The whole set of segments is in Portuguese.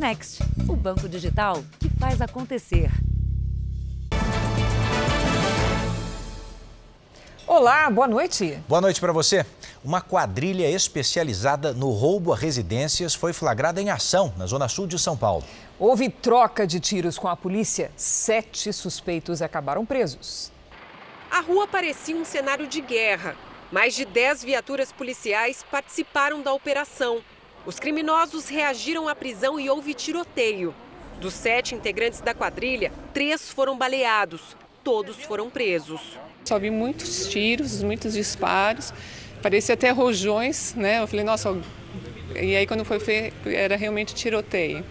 Next, o banco digital que faz acontecer. Olá, boa noite. Boa noite para você. Uma quadrilha especializada no roubo a residências foi flagrada em ação na zona sul de São Paulo. Houve troca de tiros com a polícia. Sete suspeitos acabaram presos. A rua parecia um cenário de guerra. Mais de dez viaturas policiais participaram da operação. Os criminosos reagiram à prisão e houve tiroteio. Dos sete integrantes da quadrilha, três foram baleados. Todos foram presos. Só vi muitos tiros, muitos disparos. Parecia até rojões, né? Eu falei, nossa. E aí, quando foi ver, era realmente tiroteio.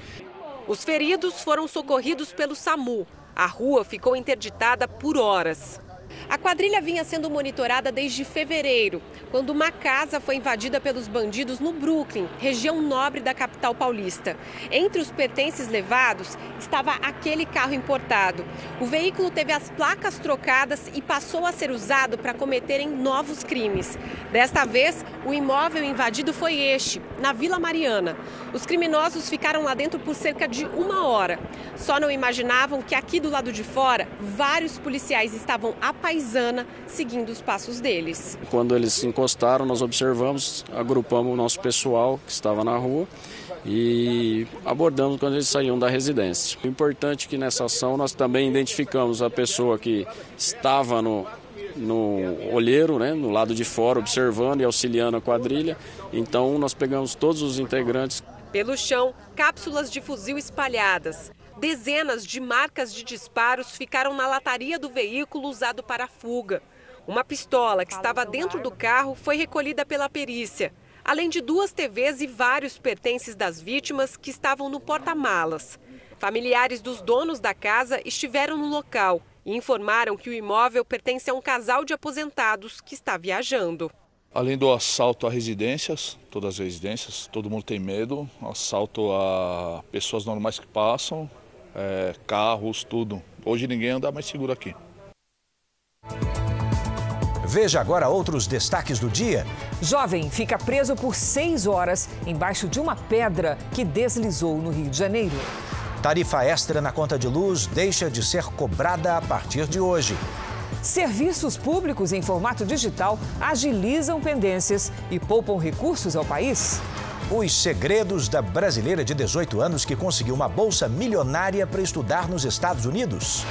Os feridos foram socorridos pelo SAMU. A rua ficou interditada por horas. A quadrilha vinha sendo monitorada desde fevereiro, quando uma casa foi invadida pelos bandidos no Brooklyn, região nobre da capital paulista. Entre os pertences levados estava aquele carro importado. O veículo teve as placas trocadas e passou a ser usado para cometerem novos crimes. Desta vez, o imóvel invadido foi este, na Vila Mariana. Os criminosos ficaram lá dentro por cerca de uma hora. Só não imaginavam que aqui do lado de fora, vários policiais estavam paisana, seguindo os passos deles. Quando eles se encostaram, nós observamos, agrupamos o nosso pessoal que estava na rua e abordamos quando eles saíam da residência. O importante é que nessa ação nós também identificamos a pessoa que estava no, no olheiro, né, no lado de fora, observando e auxiliando a quadrilha. Então nós pegamos todos os integrantes. Pelo chão, cápsulas de fuzil espalhadas. Dezenas de marcas de disparos ficaram na lataria do veículo usado para a fuga. Uma pistola que estava dentro do carro foi recolhida pela perícia, além de duas TVs e vários pertences das vítimas que estavam no porta-malas. Familiares dos donos da casa estiveram no local e informaram que o imóvel pertence a um casal de aposentados que está viajando. Além do assalto a residências, todas as residências, todo mundo tem medo, assalto a pessoas normais que passam, é, carros, tudo. Hoje ninguém anda mais seguro aqui. Veja agora outros destaques do dia. Jovem fica preso por seis horas embaixo de uma pedra que deslizou no Rio de Janeiro. Tarifa extra na conta de luz deixa de ser cobrada a partir de hoje. Serviços públicos em formato digital agilizam pendências e poupam recursos ao país. Os segredos da brasileira de 18 anos que conseguiu uma bolsa milionária para estudar nos Estados Unidos.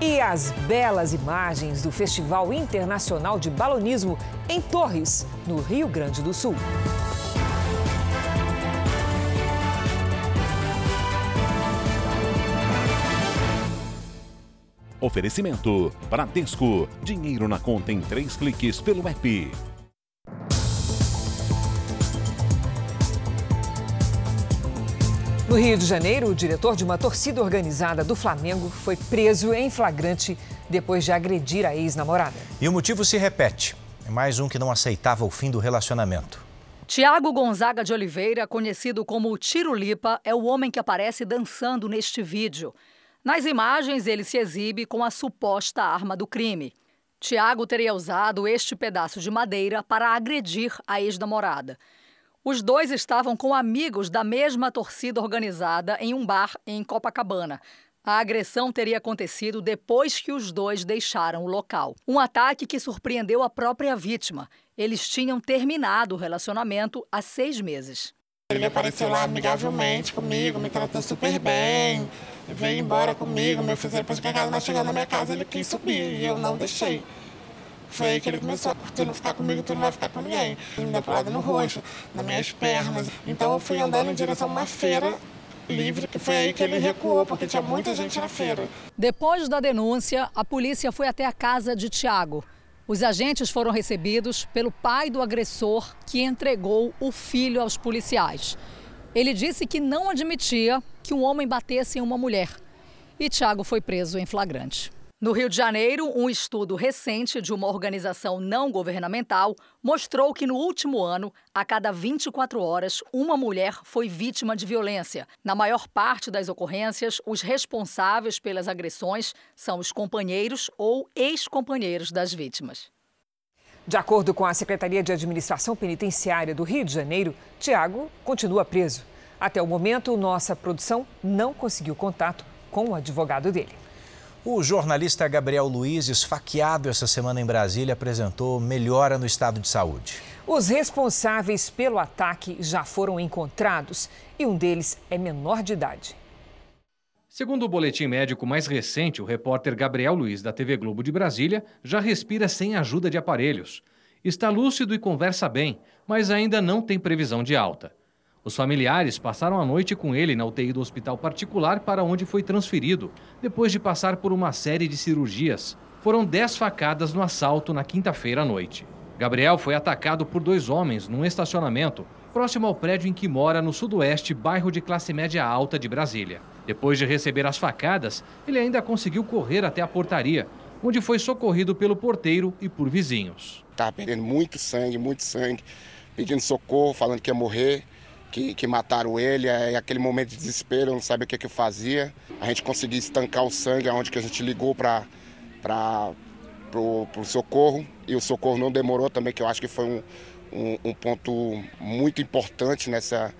E as belas imagens do Festival Internacional de Balonismo em Torres, no Rio Grande do Sul. Oferecimento: Bradesco. Dinheiro na conta em três cliques pelo app. No Rio de Janeiro, o diretor de uma torcida organizada do Flamengo foi preso em flagrante depois de agredir a ex-namorada. E o motivo se repete. É mais um que não aceitava o fim do relacionamento. Tiago Gonzaga de Oliveira, conhecido como Tiro Lipa, é o homem que aparece dançando neste vídeo. Nas imagens, ele se exibe com a suposta arma do crime. Tiago teria usado este pedaço de madeira para agredir a ex-namorada. Os dois estavam com amigos da mesma torcida organizada em um bar em Copacabana. A agressão teria acontecido depois que os dois deixaram o local. Um ataque que surpreendeu a própria vítima. Eles tinham terminado o relacionamento há seis meses. Ele apareceu lá amigavelmente comigo, me tratou super bem, veio embora comigo, me fez depois que a casa, mas chegando na minha casa ele quis subir e eu não deixei. Foi aí que ele começou a tu não ficar comigo, tu não vai ficar com ninguém. Ele me deu porrada no rosto, nas minhas pernas. Então eu fui andando em direção a uma feira livre, que foi aí que ele recuou, porque tinha muita gente na feira. Depois da denúncia, a polícia foi até a casa de Tiago. Os agentes foram recebidos pelo pai do agressor, que entregou o filho aos policiais. Ele disse que não admitia que um homem batesse em uma mulher. E Tiago foi preso em flagrante. No Rio de Janeiro, um estudo recente de uma organização não governamental mostrou que no último ano, a cada 24 horas, uma mulher foi vítima de violência. Na maior parte das ocorrências, os responsáveis pelas agressões são os companheiros ou ex-companheiros das vítimas. De acordo com a Secretaria de Administração Penitenciária do Rio de Janeiro, Tiago continua preso. Até o momento, nossa produção não conseguiu contato com o advogado dele. O jornalista Gabriel Luiz, esfaqueado essa semana em Brasília, apresentou melhora no estado de saúde. Os responsáveis pelo ataque já foram encontrados e um deles é menor de idade. Segundo o boletim médico mais recente, o repórter Gabriel Luiz, da TV Globo de Brasília, já respira sem ajuda de aparelhos. Está lúcido e conversa bem, mas ainda não tem previsão de alta. Os familiares passaram a noite com ele na UTI do hospital particular para onde foi transferido, depois de passar por uma série de cirurgias. Foram 10 facadas no assalto na quinta-feira à noite. Gabriel foi atacado por dois homens num estacionamento próximo ao prédio em que mora no sudoeste, bairro de classe média alta de Brasília. Depois de receber as facadas, ele ainda conseguiu correr até a portaria, onde foi socorrido pelo porteiro e por vizinhos. Estava perdendo muito sangue, muito sangue, pedindo socorro, falando que ia morrer que, que mataram ele, é aquele momento de desespero, não sabia o que, que fazia. A gente conseguiu estancar o sangue, aonde que a gente ligou para o socorro, e o socorro não demorou também, que eu acho que foi um, um, um ponto muito importante nessa,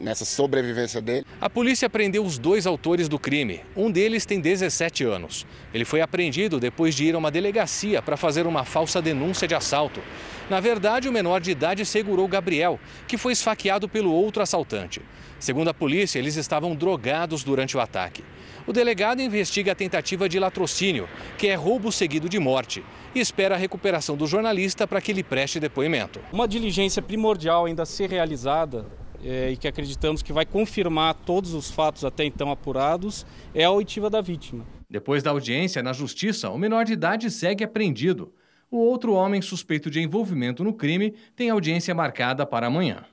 nessa sobrevivência dele. A polícia prendeu os dois autores do crime. Um deles tem 17 anos. Ele foi apreendido depois de ir a uma delegacia para fazer uma falsa denúncia de assalto. Na verdade, o menor de idade segurou Gabriel, que foi esfaqueado pelo outro assaltante. Segundo a polícia, eles estavam drogados durante o ataque. O delegado investiga a tentativa de latrocínio, que é roubo seguido de morte, e espera a recuperação do jornalista para que ele preste depoimento. Uma diligência primordial ainda a ser realizada é, e que acreditamos que vai confirmar todos os fatos até então apurados é a oitiva da vítima. Depois da audiência na justiça, o menor de idade segue apreendido. O outro homem suspeito de envolvimento no crime tem audiência marcada para amanhã.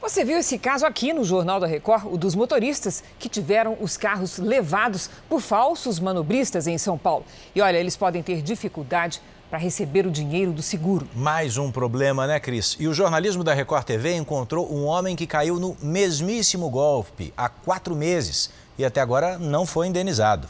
Você viu esse caso aqui no Jornal da Record, o dos motoristas que tiveram os carros levados por falsos manobristas em São Paulo. E olha, eles podem ter dificuldade para receber o dinheiro do seguro. Mais um problema, né, Cris? E o jornalismo da Record TV encontrou um homem que caiu no mesmíssimo golpe há quatro meses e até agora não foi indenizado.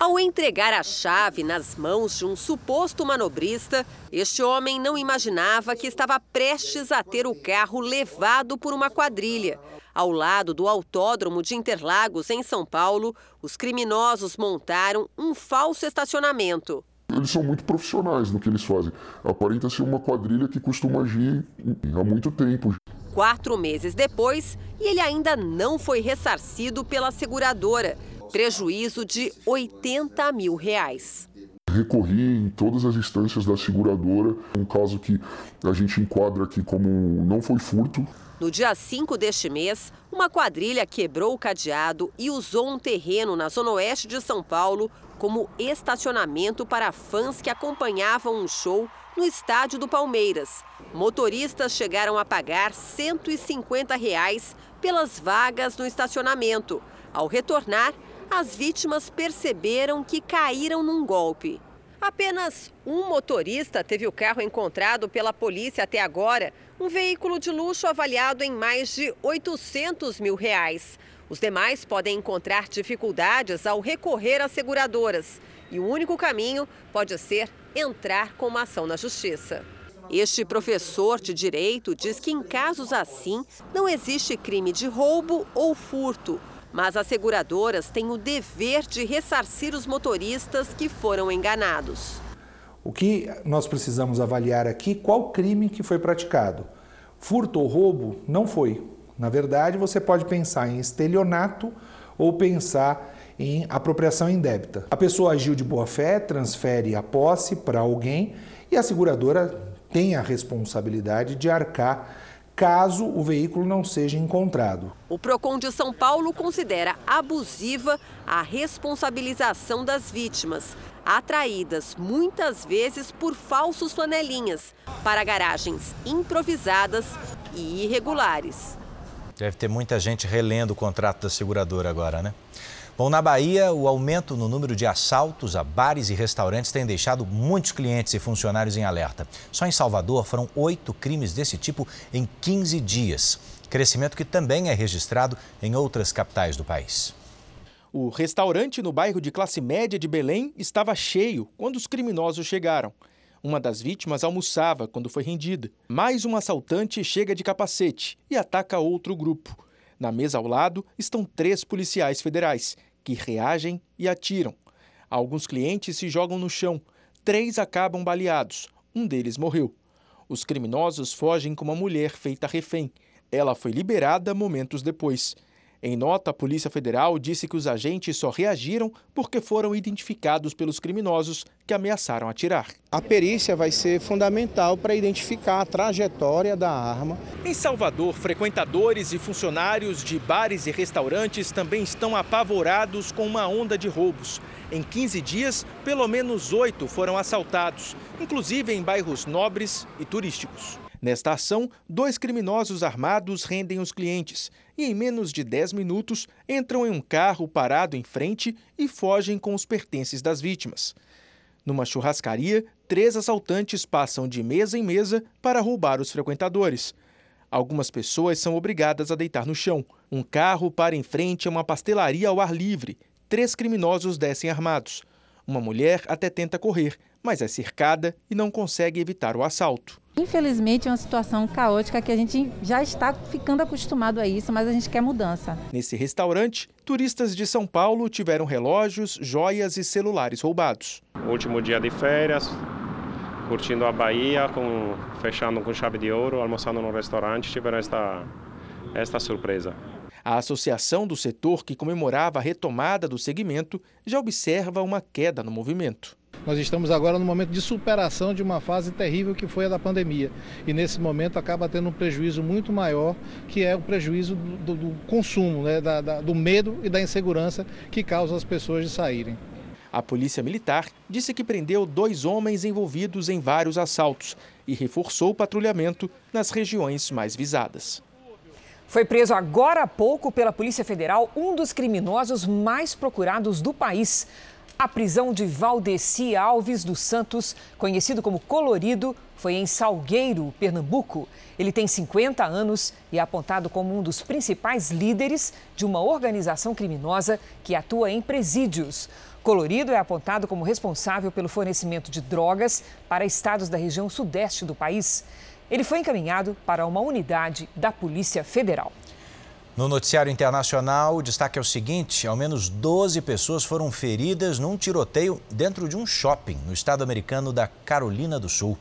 Ao entregar a chave nas mãos de um suposto manobrista, este homem não imaginava que estava prestes a ter o carro levado por uma quadrilha. Ao lado do Autódromo de Interlagos, em São Paulo, os criminosos montaram um falso estacionamento. Eles são muito profissionais no que eles fazem. Aparenta ser uma quadrilha que costuma agir há muito tempo. Quatro meses depois, e ele ainda não foi ressarcido pela seguradora prejuízo de 80 mil reais. Recorri em todas as instâncias da seguradora, um caso que a gente enquadra aqui como não foi furto. No dia 5 deste mês, uma quadrilha quebrou o cadeado e usou um terreno na zona oeste de São Paulo como estacionamento para fãs que acompanhavam um show no estádio do Palmeiras. Motoristas chegaram a pagar 150 reais pelas vagas no estacionamento. Ao retornar, as vítimas perceberam que caíram num golpe. Apenas um motorista teve o carro encontrado pela polícia até agora, um veículo de luxo avaliado em mais de 800 mil reais. Os demais podem encontrar dificuldades ao recorrer às seguradoras. E o único caminho pode ser entrar com uma ação na justiça. Este professor de direito diz que em casos assim não existe crime de roubo ou furto. Mas as seguradoras têm o dever de ressarcir os motoristas que foram enganados. O que nós precisamos avaliar aqui, qual crime que foi praticado. Furto ou roubo não foi. Na verdade, você pode pensar em estelionato ou pensar em apropriação indébita. A pessoa agiu de boa fé, transfere a posse para alguém e a seguradora tem a responsabilidade de arcar caso o veículo não seja encontrado. O Procon de São Paulo considera abusiva a responsabilização das vítimas, atraídas muitas vezes por falsos flanelinhas para garagens improvisadas e irregulares. Deve ter muita gente relendo o contrato da seguradora agora, né? Bom, na Bahia, o aumento no número de assaltos a bares e restaurantes tem deixado muitos clientes e funcionários em alerta. Só em Salvador foram oito crimes desse tipo em 15 dias. Crescimento que também é registrado em outras capitais do país. O restaurante no bairro de classe média de Belém estava cheio quando os criminosos chegaram. Uma das vítimas almoçava quando foi rendida. Mais um assaltante chega de capacete e ataca outro grupo. Na mesa ao lado estão três policiais federais, que reagem e atiram. Alguns clientes se jogam no chão. Três acabam baleados. Um deles morreu. Os criminosos fogem com uma mulher feita refém. Ela foi liberada momentos depois. Em nota, a Polícia Federal disse que os agentes só reagiram porque foram identificados pelos criminosos que ameaçaram atirar. A perícia vai ser fundamental para identificar a trajetória da arma. Em Salvador, frequentadores e funcionários de bares e restaurantes também estão apavorados com uma onda de roubos. Em 15 dias, pelo menos oito foram assaltados, inclusive em bairros nobres e turísticos. Nesta ação, dois criminosos armados rendem os clientes e, em menos de 10 minutos, entram em um carro parado em frente e fogem com os pertences das vítimas. Numa churrascaria, três assaltantes passam de mesa em mesa para roubar os frequentadores. Algumas pessoas são obrigadas a deitar no chão. Um carro para em frente a uma pastelaria ao ar livre. Três criminosos descem armados. Uma mulher até tenta correr, mas é cercada e não consegue evitar o assalto. Infelizmente é uma situação caótica que a gente já está ficando acostumado a isso, mas a gente quer mudança. Nesse restaurante, turistas de São Paulo tiveram relógios, joias e celulares roubados. Último dia de férias, curtindo a Bahia, com, fechando com chave de ouro, almoçando no restaurante, tiveram esta, esta surpresa. A associação do setor que comemorava a retomada do segmento já observa uma queda no movimento. Nós estamos agora no momento de superação de uma fase terrível que foi a da pandemia. E nesse momento acaba tendo um prejuízo muito maior, que é o prejuízo do, do consumo, né? da, da, do medo e da insegurança que causa as pessoas de saírem. A Polícia Militar disse que prendeu dois homens envolvidos em vários assaltos e reforçou o patrulhamento nas regiões mais visadas. Foi preso agora há pouco pela Polícia Federal um dos criminosos mais procurados do país. A prisão de Valdeci Alves dos Santos, conhecido como Colorido, foi em Salgueiro, Pernambuco. Ele tem 50 anos e é apontado como um dos principais líderes de uma organização criminosa que atua em presídios. Colorido é apontado como responsável pelo fornecimento de drogas para estados da região sudeste do país. Ele foi encaminhado para uma unidade da Polícia Federal. No noticiário internacional, o destaque é o seguinte: ao menos 12 pessoas foram feridas num tiroteio dentro de um shopping no estado americano da Carolina do Sul.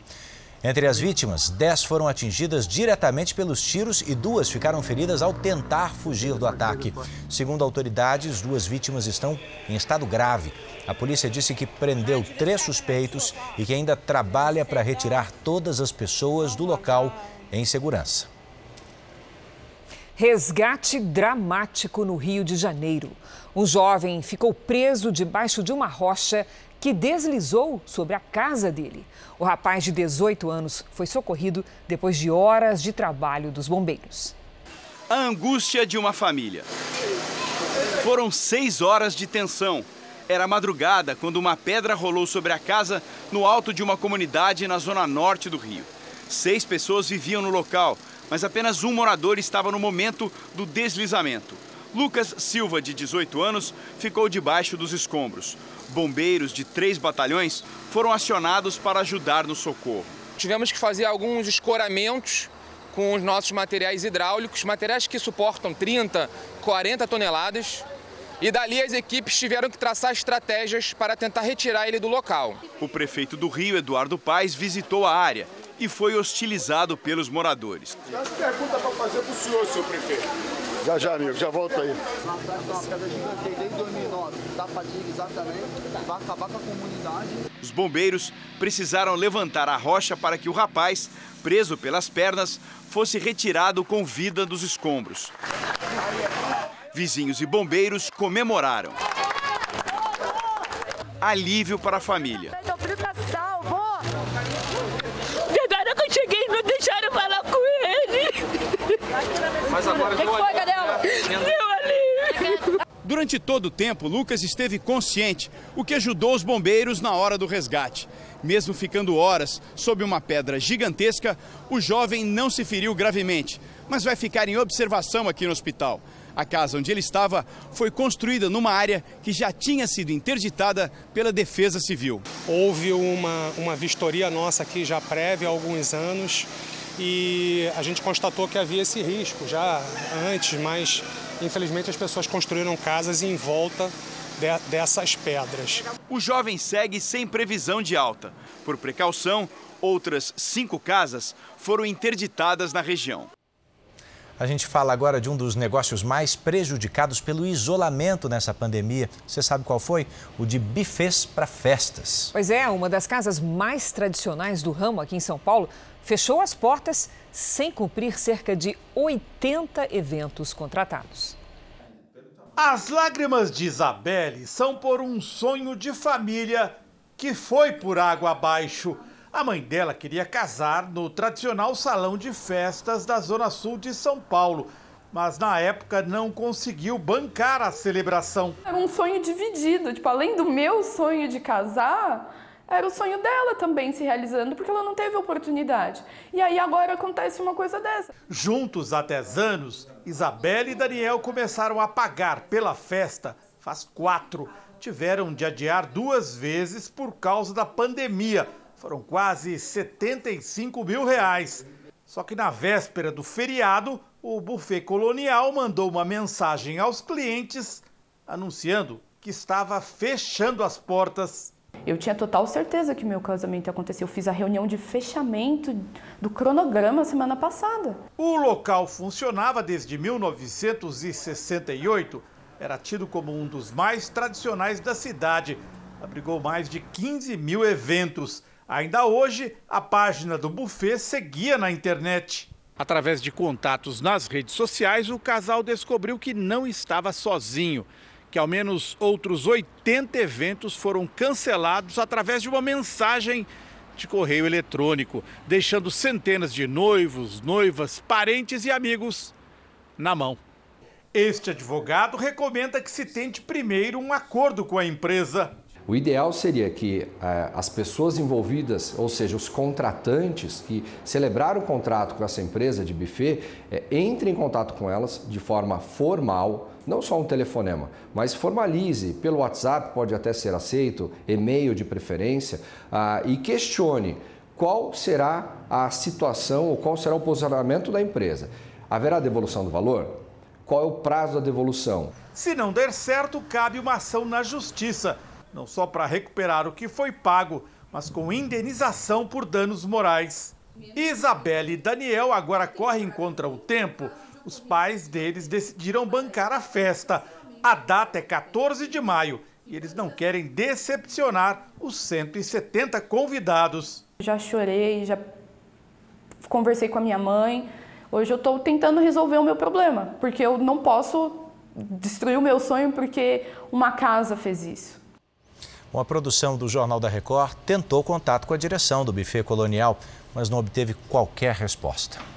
Entre as vítimas, 10 foram atingidas diretamente pelos tiros e duas ficaram feridas ao tentar fugir do ataque. Segundo autoridades, duas vítimas estão em estado grave. A polícia disse que prendeu três suspeitos e que ainda trabalha para retirar todas as pessoas do local em segurança. Resgate dramático no Rio de Janeiro. Um jovem ficou preso debaixo de uma rocha que deslizou sobre a casa dele. O rapaz de 18 anos foi socorrido depois de horas de trabalho dos bombeiros. A angústia de uma família. Foram seis horas de tensão. Era madrugada quando uma pedra rolou sobre a casa no alto de uma comunidade na zona norte do Rio. Seis pessoas viviam no local, mas apenas um morador estava no momento do deslizamento. Lucas Silva, de 18 anos, ficou debaixo dos escombros. Bombeiros de três batalhões foram acionados para ajudar no socorro. Tivemos que fazer alguns escoramentos com os nossos materiais hidráulicos, materiais que suportam 30, 40 toneladas. E dali as equipes tiveram que traçar estratégias para tentar retirar ele do local. O prefeito do Rio, Eduardo Paes, visitou a área e foi hostilizado pelos moradores. Tem pergunta para fazer para o senhor, senhor prefeito. Já, já, amigo, já volto aí. Uma pedra gigante desde 2009, da fadiga exatamente, vai acabar com a comunidade. Os bombeiros precisaram levantar a rocha para que o rapaz, preso pelas pernas, fosse retirado com vida dos escombros. Vizinhos e bombeiros comemoraram. Alívio para a família. Meu filho tá salvo! Agora que eu cheguei, não deixaram falar com ele. Mas agora O que, que foi, Cadela? Deu alívio. Durante todo o tempo, Lucas esteve consciente, o que ajudou os bombeiros na hora do resgate. Mesmo ficando horas sob uma pedra gigantesca, o jovem não se feriu gravemente. mas vai ficar em observação aqui no hospital. A casa onde ele estava foi construída numa área que já tinha sido interditada pela Defesa Civil. Houve uma, uma vistoria nossa aqui já prévia há alguns anos e a gente constatou que havia esse risco já antes, mas infelizmente as pessoas construíram casas em volta de, dessas pedras. O jovem segue sem previsão de alta. Por precaução, outras cinco casas foram interditadas na região. A gente fala agora de um dos negócios mais prejudicados pelo isolamento nessa pandemia. Você sabe qual foi? O de bufês para festas. Pois é, uma das casas mais tradicionais do ramo aqui em São Paulo fechou as portas sem cumprir cerca de 80 eventos contratados. As lágrimas de Isabelle são por um sonho de família que foi por água abaixo. A mãe dela queria casar no tradicional salão de festas da Zona Sul de São Paulo, mas na época não conseguiu bancar a celebração. Era um sonho dividido, tipo, além do meu sonho de casar, era o sonho dela também se realizando, porque ela não teve oportunidade. E aí agora acontece uma coisa dessa. Juntos há 10 anos, Isabela e Daniel começaram a pagar pela festa faz quatro. Tiveram de adiar duas vezes por causa da pandemia foram quase 75 mil reais. Só que na véspera do feriado, o Buffet Colonial mandou uma mensagem aos clientes anunciando que estava fechando as portas. Eu tinha total certeza que meu casamento ia acontecer. Eu fiz a reunião de fechamento do cronograma semana passada. O local funcionava desde 1968. Era tido como um dos mais tradicionais da cidade. Abrigou mais de 15 mil eventos. Ainda hoje, a página do buffet seguia na internet. Através de contatos nas redes sociais, o casal descobriu que não estava sozinho, que ao menos outros 80 eventos foram cancelados através de uma mensagem de correio eletrônico, deixando centenas de noivos, noivas, parentes e amigos na mão. Este advogado recomenda que se tente primeiro um acordo com a empresa. O ideal seria que eh, as pessoas envolvidas, ou seja, os contratantes que celebraram o contrato com essa empresa de buffet, eh, entrem em contato com elas de forma formal, não só um telefonema, mas formalize pelo WhatsApp, pode até ser aceito, e-mail de preferência, ah, e questione qual será a situação ou qual será o posicionamento da empresa. Haverá devolução do valor? Qual é o prazo da devolução? Se não der certo, cabe uma ação na justiça não só para recuperar o que foi pago, mas com indenização por danos morais. Isabelle e Daniel agora correm contra o tempo. Os pais deles decidiram bancar a festa. A data é 14 de maio e eles não querem decepcionar os 170 convidados. Já chorei, já conversei com a minha mãe. Hoje eu estou tentando resolver o meu problema, porque eu não posso destruir o meu sonho porque uma casa fez isso. Uma produção do Jornal da Record tentou contato com a direção do buffet colonial, mas não obteve qualquer resposta.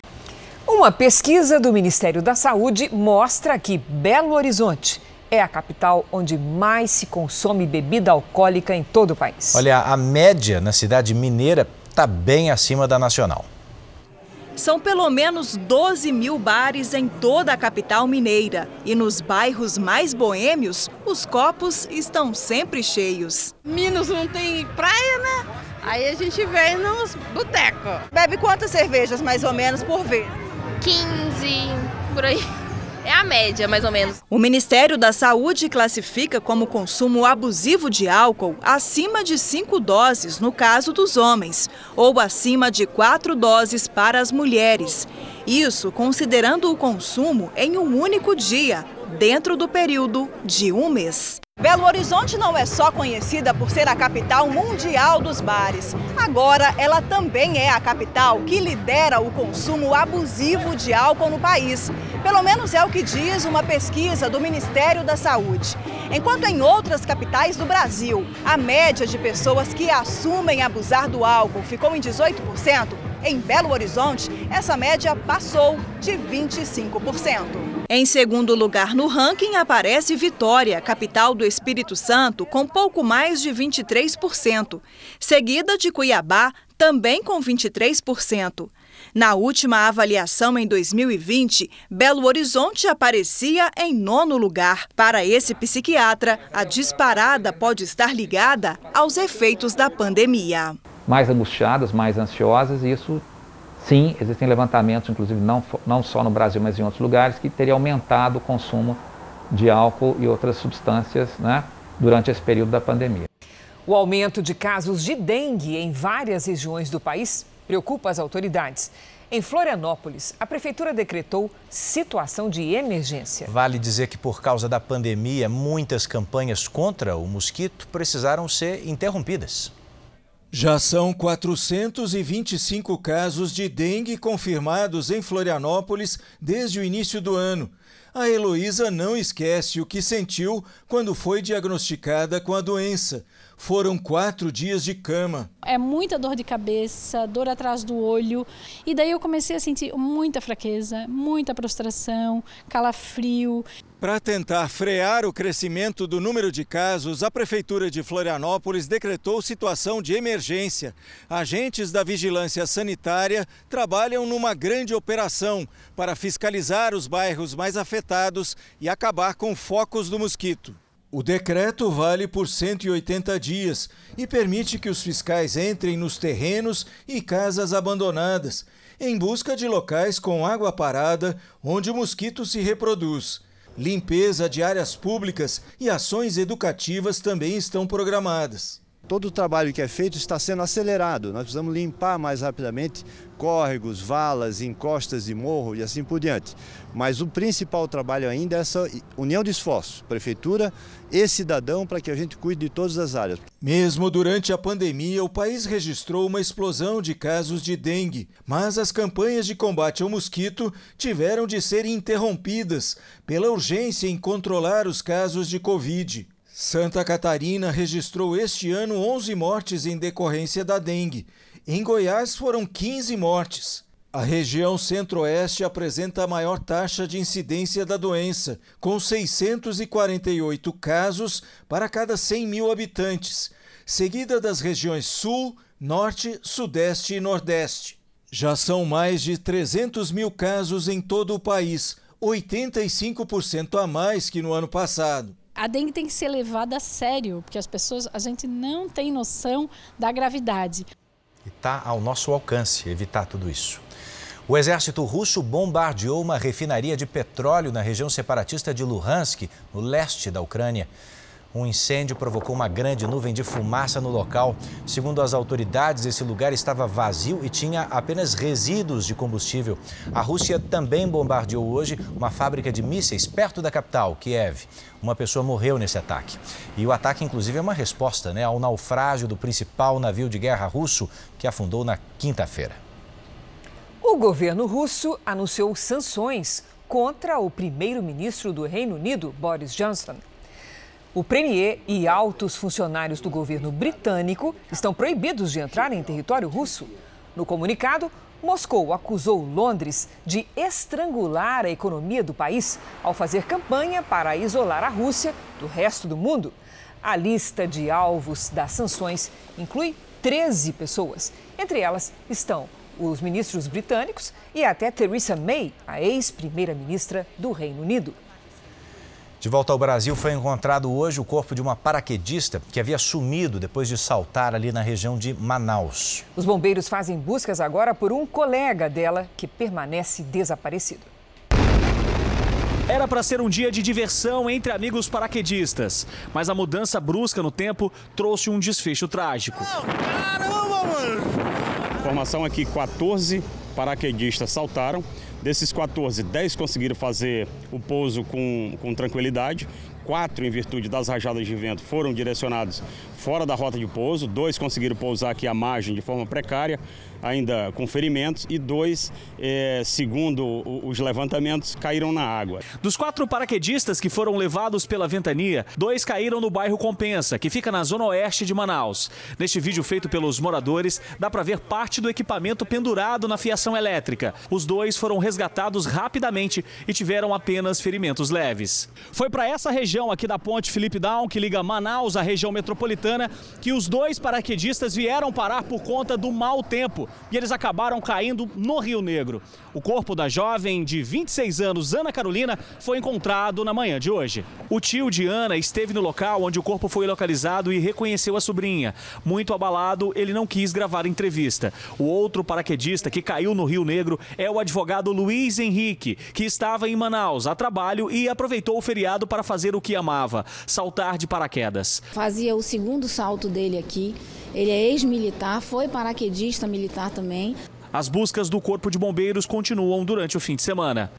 Uma pesquisa do Ministério da Saúde mostra que Belo Horizonte é a capital onde mais se consome bebida alcoólica em todo o país. Olha, a média na cidade mineira está bem acima da nacional. São pelo menos 12 mil bares em toda a capital mineira. E nos bairros mais boêmios, os copos estão sempre cheios. Minas não tem praia, né? Aí a gente vem nos botecos. Bebe quantas cervejas mais ou menos por vez? 15, por aí. É a média, mais ou menos. O Ministério da Saúde classifica como consumo abusivo de álcool acima de 5 doses no caso dos homens, ou acima de 4 doses para as mulheres. Isso considerando o consumo em um único dia, dentro do período de um mês. Belo Horizonte não é só conhecida por ser a capital mundial dos bares. Agora, ela também é a capital que lidera o consumo abusivo de álcool no país. Pelo menos é o que diz uma pesquisa do Ministério da Saúde. Enquanto em outras capitais do Brasil, a média de pessoas que assumem abusar do álcool ficou em 18%, em Belo Horizonte, essa média passou de 25%. Em segundo lugar no ranking aparece Vitória, capital do Espírito Santo, com pouco mais de 23%, seguida de Cuiabá, também com 23%. Na última avaliação em 2020, Belo Horizonte aparecia em nono lugar. Para esse psiquiatra, a disparada pode estar ligada aos efeitos da pandemia. Mais angustiadas, mais ansiosas, isso sim, existem levantamentos, inclusive não, não só no Brasil, mas em outros lugares, que teria aumentado o consumo de álcool e outras substâncias né, durante esse período da pandemia. O aumento de casos de dengue em várias regiões do país preocupa as autoridades. Em Florianópolis, a prefeitura decretou situação de emergência. Vale dizer que, por causa da pandemia, muitas campanhas contra o mosquito precisaram ser interrompidas. Já são 425 casos de dengue confirmados em Florianópolis desde o início do ano. A Heloísa não esquece o que sentiu quando foi diagnosticada com a doença. Foram quatro dias de cama. É muita dor de cabeça, dor atrás do olho. E daí eu comecei a sentir muita fraqueza, muita prostração, calafrio. Para tentar frear o crescimento do número de casos, a Prefeitura de Florianópolis decretou situação de emergência. Agentes da Vigilância Sanitária trabalham numa grande operação para fiscalizar os bairros mais afetados e acabar com focos do mosquito. O decreto vale por 180 dias e permite que os fiscais entrem nos terrenos e casas abandonadas, em busca de locais com água parada onde o mosquito se reproduz. Limpeza de áreas públicas e ações educativas também estão programadas. Todo o trabalho que é feito está sendo acelerado. Nós precisamos limpar mais rapidamente córregos, valas, encostas de morro e assim por diante. Mas o principal trabalho ainda é essa união de esforços, prefeitura e cidadão, para que a gente cuide de todas as áreas. Mesmo durante a pandemia, o país registrou uma explosão de casos de dengue, mas as campanhas de combate ao mosquito tiveram de ser interrompidas pela urgência em controlar os casos de Covid. Santa Catarina registrou este ano 11 mortes em decorrência da dengue. Em Goiás foram 15 mortes. A região centro-oeste apresenta a maior taxa de incidência da doença, com 648 casos para cada 100 mil habitantes, seguida das regiões sul, norte, sudeste e nordeste. Já são mais de 300 mil casos em todo o país, 85% a mais que no ano passado a dengue tem que ser levada a sério, porque as pessoas, a gente não tem noção da gravidade. E está ao nosso alcance evitar tudo isso. O exército russo bombardeou uma refinaria de petróleo na região separatista de Luhansk, no leste da Ucrânia. Um incêndio provocou uma grande nuvem de fumaça no local. Segundo as autoridades, esse lugar estava vazio e tinha apenas resíduos de combustível. A Rússia também bombardeou hoje uma fábrica de mísseis perto da capital, Kiev. Uma pessoa morreu nesse ataque. E o ataque, inclusive, é uma resposta né, ao naufrágio do principal navio de guerra russo que afundou na quinta-feira. O governo russo anunciou sanções contra o primeiro-ministro do Reino Unido, Boris Johnson. O premier e altos funcionários do governo britânico estão proibidos de entrar em território russo. No comunicado, Moscou acusou Londres de estrangular a economia do país ao fazer campanha para isolar a Rússia do resto do mundo. A lista de alvos das sanções inclui 13 pessoas. Entre elas estão os ministros britânicos e até Theresa May, a ex-primeira-ministra do Reino Unido. De volta ao Brasil, foi encontrado hoje o corpo de uma paraquedista que havia sumido depois de saltar ali na região de Manaus. Os bombeiros fazem buscas agora por um colega dela que permanece desaparecido. Era para ser um dia de diversão entre amigos paraquedistas, mas a mudança brusca no tempo trouxe um desfecho trágico. Caramba, mano! Informação aqui: 14 paraquedistas saltaram. Desses 14, 10 conseguiram fazer o pouso com, com tranquilidade. Quatro, em virtude das rajadas de vento, foram direcionados fora da rota de pouso. Dois conseguiram pousar aqui à margem de forma precária ainda com ferimentos e dois, é, segundo os levantamentos, caíram na água. Dos quatro paraquedistas que foram levados pela ventania, dois caíram no bairro Compensa, que fica na zona oeste de Manaus. Neste vídeo feito pelos moradores, dá para ver parte do equipamento pendurado na fiação elétrica. Os dois foram resgatados rapidamente e tiveram apenas ferimentos leves. Foi para essa região aqui da ponte Felipe Down, que liga Manaus à região metropolitana, que os dois paraquedistas vieram parar por conta do mau tempo e eles acabaram caindo no Rio Negro. O corpo da jovem de 26 anos, Ana Carolina, foi encontrado na manhã de hoje. O tio de Ana esteve no local onde o corpo foi localizado e reconheceu a sobrinha. Muito abalado, ele não quis gravar entrevista. O outro paraquedista que caiu no Rio Negro é o advogado Luiz Henrique, que estava em Manaus a trabalho e aproveitou o feriado para fazer o que amava: saltar de paraquedas. Fazia o segundo salto dele aqui. Ele é ex-militar, foi paraquedista militar também. As buscas do Corpo de Bombeiros continuam durante o fim de semana.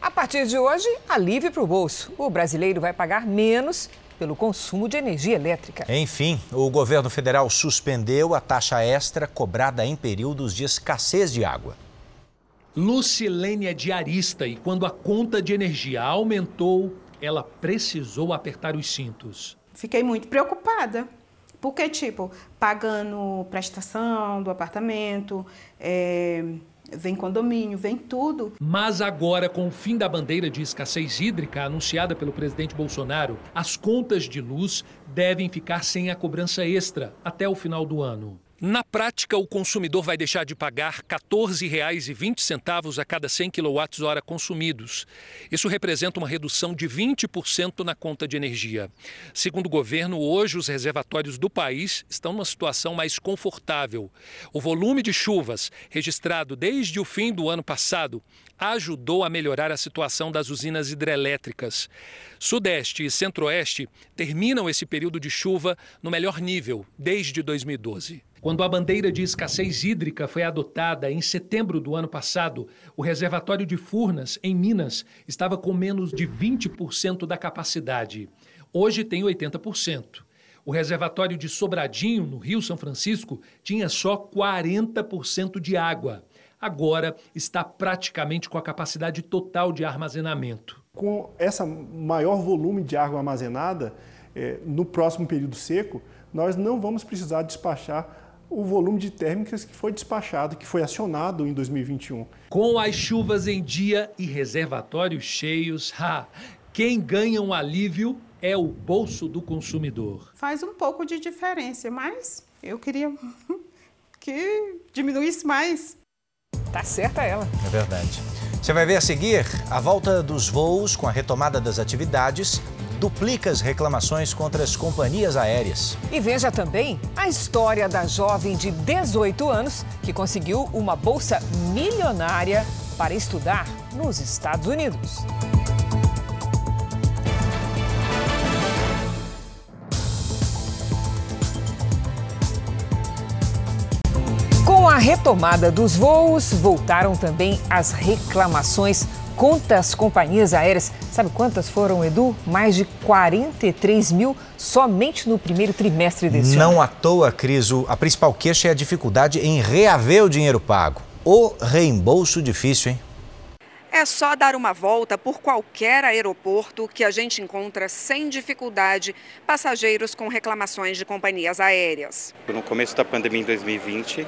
A partir de hoje, alívio para o bolso. O brasileiro vai pagar menos pelo consumo de energia elétrica. Enfim, o governo federal suspendeu a taxa extra cobrada em períodos de escassez de água. Lucilene é diarista e quando a conta de energia aumentou, ela precisou apertar os cintos. Fiquei muito preocupada. Porque, tipo, pagando prestação do apartamento, é, vem condomínio, vem tudo. Mas agora, com o fim da bandeira de escassez hídrica anunciada pelo presidente Bolsonaro, as contas de luz devem ficar sem a cobrança extra até o final do ano. Na prática, o consumidor vai deixar de pagar R$ 14,20 a cada 100 kWh consumidos. Isso representa uma redução de 20% na conta de energia. Segundo o governo, hoje os reservatórios do país estão numa situação mais confortável. O volume de chuvas registrado desde o fim do ano passado ajudou a melhorar a situação das usinas hidrelétricas. Sudeste e Centro-Oeste terminam esse período de chuva no melhor nível desde 2012. Quando a bandeira de escassez hídrica foi adotada em setembro do ano passado, o reservatório de Furnas, em Minas, estava com menos de 20% da capacidade. Hoje tem 80%. O reservatório de Sobradinho, no Rio São Francisco, tinha só 40% de água. Agora está praticamente com a capacidade total de armazenamento. Com esse maior volume de água armazenada, eh, no próximo período seco, nós não vamos precisar despachar o volume de térmicas que foi despachado, que foi acionado em 2021. Com as chuvas em dia e reservatórios cheios, ha, quem ganha um alívio é o bolso do consumidor. Faz um pouco de diferença, mas eu queria que diminuísse mais. Tá certa ela. É verdade. Você vai ver a seguir a volta dos voos com a retomada das atividades duplica as reclamações contra as companhias aéreas. E veja também a história da jovem de 18 anos que conseguiu uma bolsa milionária para estudar nos Estados Unidos. Com a retomada dos voos, voltaram também as reclamações contra as companhias aéreas. Sabe quantas foram, Edu? Mais de 43 mil somente no primeiro trimestre desse Não ano. Não à toa, Cris, a principal queixa é a dificuldade em reaver o dinheiro pago. O reembolso difícil, hein? É só dar uma volta por qualquer aeroporto que a gente encontra sem dificuldade passageiros com reclamações de companhias aéreas. No começo da pandemia em 2020,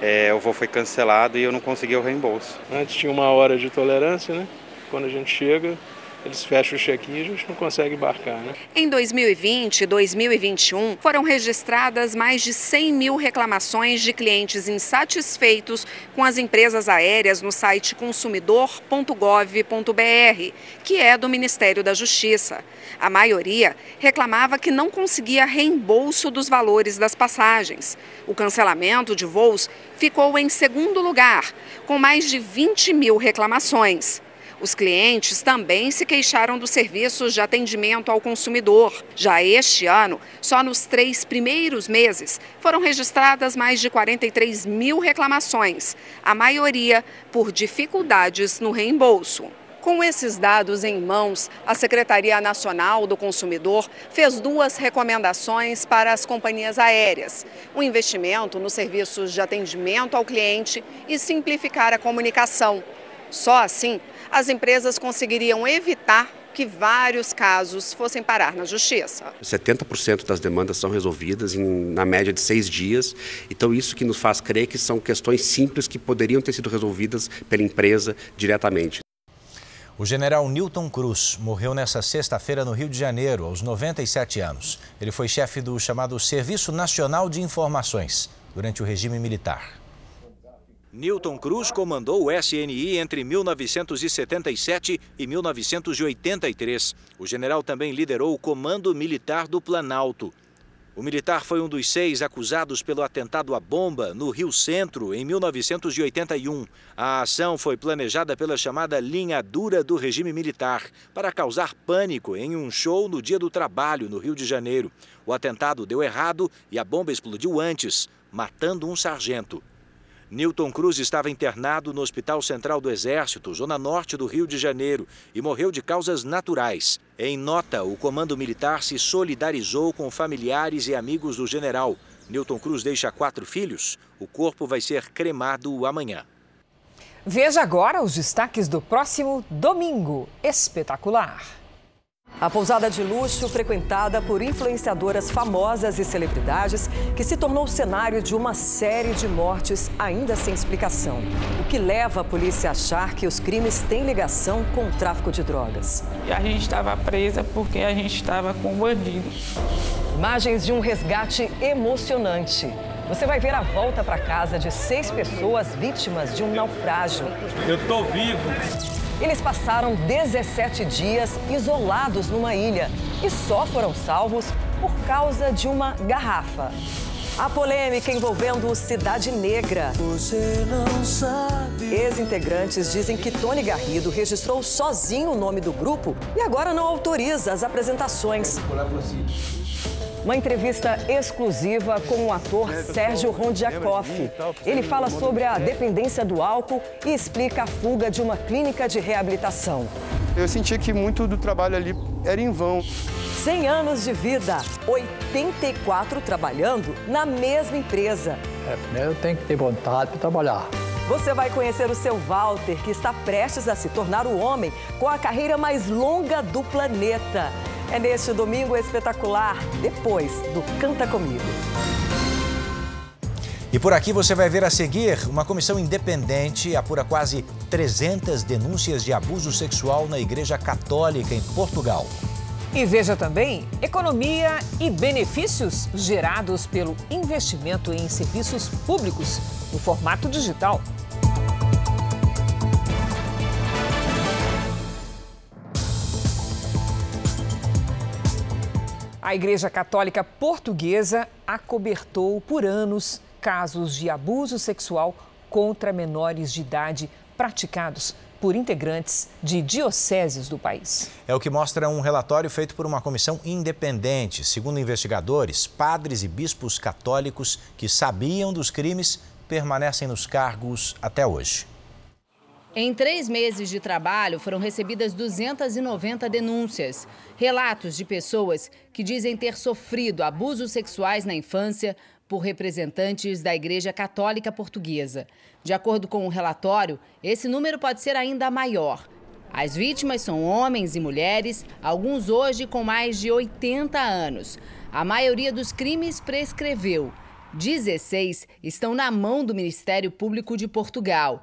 é, o voo foi cancelado e eu não consegui o reembolso. Antes tinha uma hora de tolerância, né? Quando a gente chega, eles fecham o check-in e a gente não consegue embarcar. Né? Em 2020 e 2021, foram registradas mais de 100 mil reclamações de clientes insatisfeitos com as empresas aéreas no site consumidor.gov.br, que é do Ministério da Justiça. A maioria reclamava que não conseguia reembolso dos valores das passagens. O cancelamento de voos ficou em segundo lugar, com mais de 20 mil reclamações. Os clientes também se queixaram dos serviços de atendimento ao consumidor. Já este ano, só nos três primeiros meses, foram registradas mais de 43 mil reclamações, a maioria por dificuldades no reembolso. Com esses dados em mãos, a Secretaria Nacional do Consumidor fez duas recomendações para as companhias aéreas: o investimento nos serviços de atendimento ao cliente e simplificar a comunicação. Só assim, as empresas conseguiriam evitar que vários casos fossem parar na justiça. 70% das demandas são resolvidas em, na média de seis dias. Então, isso que nos faz crer que são questões simples que poderiam ter sido resolvidas pela empresa diretamente. O general Newton Cruz morreu nesta sexta-feira no Rio de Janeiro, aos 97 anos. Ele foi chefe do chamado Serviço Nacional de Informações durante o regime militar. Newton Cruz comandou o SNI entre 1977 e 1983. O general também liderou o Comando Militar do Planalto. O militar foi um dos seis acusados pelo atentado à bomba no Rio Centro em 1981. A ação foi planejada pela chamada linha dura do regime militar para causar pânico em um show no Dia do Trabalho no Rio de Janeiro. O atentado deu errado e a bomba explodiu antes, matando um sargento. Newton Cruz estava internado no Hospital Central do Exército, zona norte do Rio de Janeiro, e morreu de causas naturais. Em nota, o comando militar se solidarizou com familiares e amigos do general. Newton Cruz deixa quatro filhos. O corpo vai ser cremado amanhã. Veja agora os destaques do próximo domingo. Espetacular! A pousada de luxo, frequentada por influenciadoras famosas e celebridades, que se tornou cenário de uma série de mortes ainda sem explicação. O que leva a polícia a achar que os crimes têm ligação com o tráfico de drogas. E a gente estava presa porque a gente estava com bandidos. Imagens de um resgate emocionante. Você vai ver a volta para casa de seis pessoas vítimas de um naufrágio. Eu tô vivo. Eles passaram 17 dias isolados numa ilha e só foram salvos por causa de uma garrafa. A polêmica envolvendo Cidade Negra. Ex-integrantes dizem que Tony Garrido registrou sozinho o nome do grupo e agora não autoriza as apresentações. Uma entrevista exclusiva com o ator Sérgio Rondiakoff. Ele fala sobre a dependência do álcool e explica a fuga de uma clínica de reabilitação. Eu sentia que muito do trabalho ali era em vão. 100 anos de vida, 84 trabalhando na mesma empresa. É, primeiro tem que ter vontade para trabalhar. Você vai conhecer o seu Walter, que está prestes a se tornar o homem com a carreira mais longa do planeta. É neste domingo espetacular, depois do Canta Comigo. E por aqui você vai ver a seguir: uma comissão independente apura quase 300 denúncias de abuso sexual na Igreja Católica em Portugal. E veja também economia e benefícios gerados pelo investimento em serviços públicos no formato digital. A Igreja Católica Portuguesa acobertou por anos casos de abuso sexual contra menores de idade praticados por integrantes de dioceses do país. É o que mostra um relatório feito por uma comissão independente. Segundo investigadores, padres e bispos católicos que sabiam dos crimes permanecem nos cargos até hoje. Em três meses de trabalho, foram recebidas 290 denúncias. Relatos de pessoas que dizem ter sofrido abusos sexuais na infância por representantes da Igreja Católica Portuguesa. De acordo com o relatório, esse número pode ser ainda maior. As vítimas são homens e mulheres, alguns hoje com mais de 80 anos. A maioria dos crimes prescreveu. 16 estão na mão do Ministério Público de Portugal.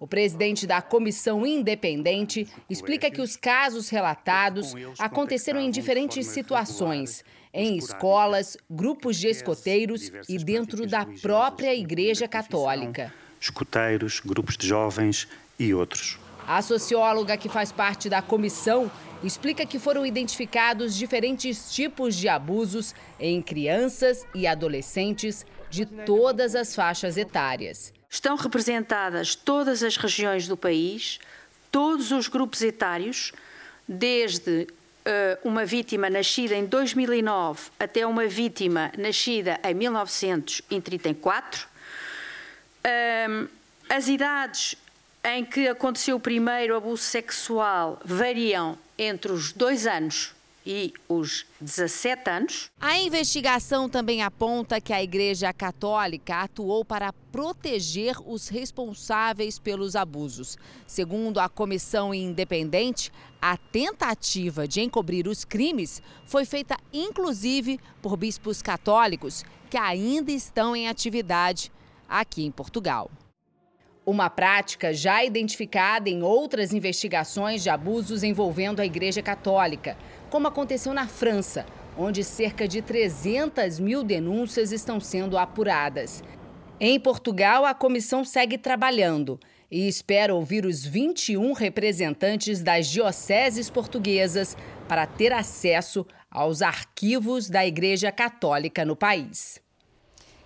O presidente da comissão independente explica que os casos relatados aconteceram em diferentes situações, em escolas, grupos de escoteiros e dentro da própria Igreja Católica. Escoteiros, grupos de jovens e outros. A socióloga que faz parte da comissão explica que foram identificados diferentes tipos de abusos em crianças e adolescentes de todas as faixas etárias. Estão representadas todas as regiões do país, todos os grupos etários, desde uh, uma vítima nascida em 2009 até uma vítima nascida em 1934. Uh, as idades em que aconteceu o primeiro abuso sexual variam entre os dois anos e os 17 anos. A investigação também aponta que a Igreja Católica atuou para proteger os responsáveis pelos abusos. Segundo a comissão independente, a tentativa de encobrir os crimes foi feita inclusive por bispos católicos que ainda estão em atividade aqui em Portugal. Uma prática já identificada em outras investigações de abusos envolvendo a Igreja Católica, como aconteceu na França, onde cerca de 300 mil denúncias estão sendo apuradas. Em Portugal, a comissão segue trabalhando e espera ouvir os 21 representantes das dioceses portuguesas para ter acesso aos arquivos da Igreja Católica no país.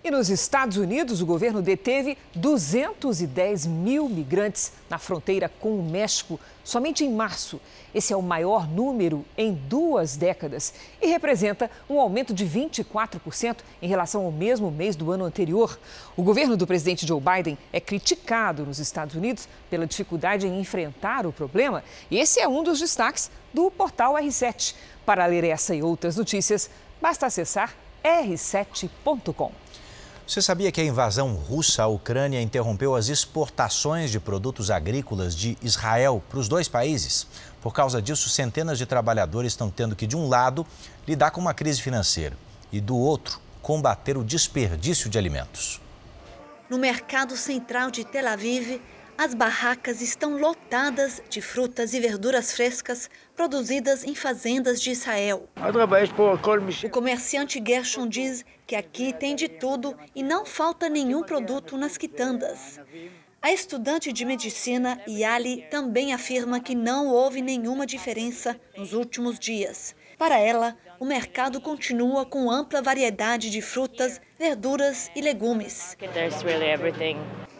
E nos Estados Unidos, o governo deteve 210 mil migrantes na fronteira com o México somente em março. Esse é o maior número em duas décadas e representa um aumento de 24% em relação ao mesmo mês do ano anterior. O governo do presidente Joe Biden é criticado nos Estados Unidos pela dificuldade em enfrentar o problema e esse é um dos destaques do portal R7. Para ler essa e outras notícias, basta acessar r7.com. Você sabia que a invasão russa à Ucrânia interrompeu as exportações de produtos agrícolas de Israel para os dois países? Por causa disso, centenas de trabalhadores estão tendo que, de um lado, lidar com uma crise financeira e, do outro, combater o desperdício de alimentos. No mercado central de Tel Aviv, as barracas estão lotadas de frutas e verduras frescas produzidas em fazendas de Israel. O comerciante Gershon diz que aqui tem de tudo e não falta nenhum produto nas quitandas. A estudante de medicina Yali também afirma que não houve nenhuma diferença nos últimos dias. Para ela, o mercado continua com ampla variedade de frutas, verduras e legumes.